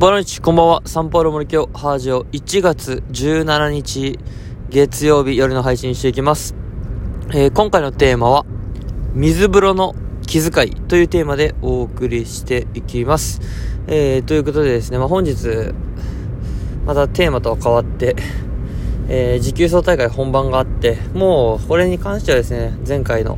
ボナイチ、こんばんは。サンパウロ森京ハージオ1月17日月曜日夜の配信していきます。えー今回のテーマは、水風呂の気遣いというテーマでお送りしていきます。えーということでですね、まあ、本日、またテーマとは変わって、えー持久走大会本番があって、もうこれに関してはですね、前回の、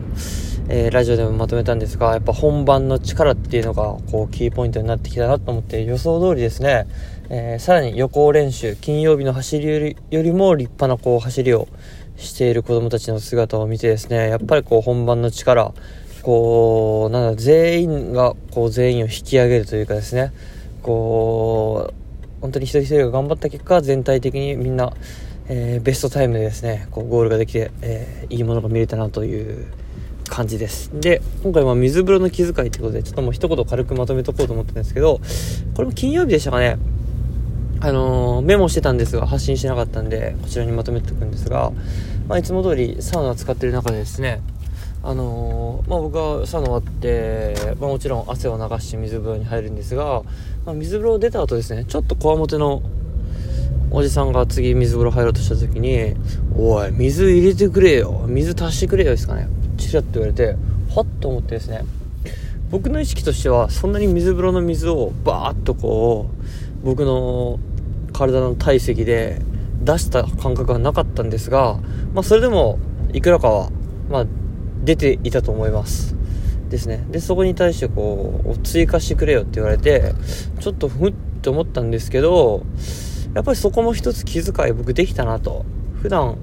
えーラジオでもまとめたんですが、やっぱ本番の力っていうのが、こう、キーポイントになってきたなと思って、予想通りですね、えーさらに予行練習、金曜日の走りよりよりも立派なこう、走りをしている子供たちの姿を見てですね、やっぱりこう、本番の力、こう、なんだ、全員が、こう、全員を引き上げるというかですね、こう、本当に一人一人が頑張った結果、全体的にみんな、えーベストタイムでですね、こうゴールができて、えーいいものが見れたなという感じです。で、今回は水風呂の気遣いということで、ちょっともう一言軽くまとめとこうと思ったんですけど、これも金曜日でしたかね、あのーメモしてたんですが、発信してなかったんで、こちらにまとめておくんですが、まあ、いつも通りサウナ使ってる中でですね、あのーまあ、僕はサウナ終わって、まあ、もちろん汗を流して水風呂に入るんですが、まあ、水風呂出た後ですねちょっとこわもてのおじさんが次水風呂入ろうとした時に「おい水入れてくれよ。水足してくれよ」ですかね。チラッと言われてはっと思ってですね僕の意識としてはそんなに水風呂の水をバーッとこう僕の体の体積で出した感覚はなかったんですが、まあ、それでもいくらかは、まあ、出ていたと思います。ですね。でそこに対してこう追加してくれよって言われてちょっとふって思ったんですけどやっぱりそこも一つ気遣い僕できたなと。普段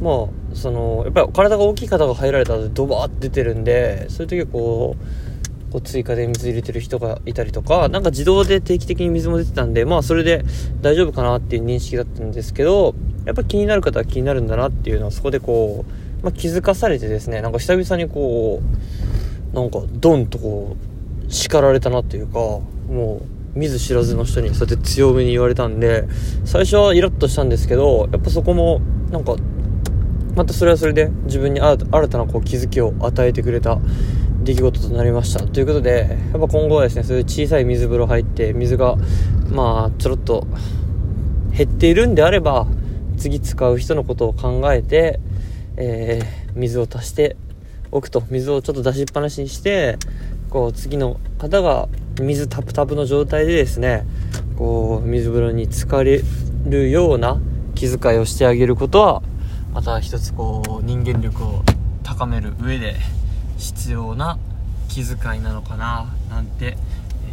まあそのやっぱり体が大きい方が入られたらドバーって出てるんでそういう時はこうこう追加で水入れてる人がいたりとかなんか自動で定期的に水も出てたんでまあそれで大丈夫かなっていう認識だったんですけどやっぱ気になる方は気になるんだなっていうのはそこでこう、まあ、気づかされてですねなんか久々にこうなんかドンとこう叱られたなっていうかもう見ず知らずの人にそうやって強めに言われたんで最初はイラッとしたんですけどやっぱそこもなんかまたそれはそれで自分に新たなこう気づきを与えてくれた出来事となりました。ということでやっぱ今後はですねそういう小さい水風呂入って水がまあちょろっと減っているんであれば次使う人のことを考えて、えー水を足しておくと。水をちょっと出しっぱなしにしてこう次の方が水タプタプの状態でですねこう水風呂に浸かれるような気遣いをしてあげることはまた一つこう人間力を高める上で必要な気遣いなのかななんて、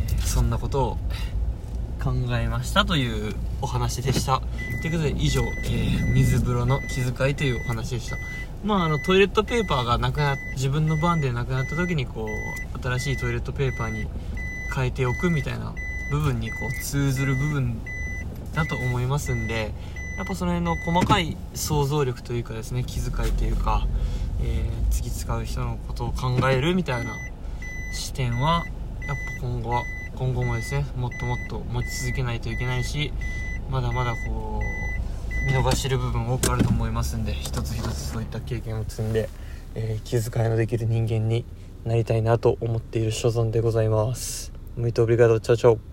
えーそんなことを考えましたというお話でした。ということで以上、えー水風呂の気遣いというお話でした。まああのトイレットペーパーがなくな自分の番でなくなった時にこう新しいトイレットペーパーに変えておくみたいな部分にこう通ずる部分だと思いますんでやっぱその辺の細かい想像力というかですね気遣いというか、えー次使う人のことを考えるみたいな視点はやっぱ今後は今後もですねもっともっと持ち続けないといけないしまだまだこう見逃してる部分多くあると思いますんで一つ一つそういった経験を積んで、えー気遣いのできる人間になりたいなと思っている所存でございます。muito obrigado. Tchau, tchau.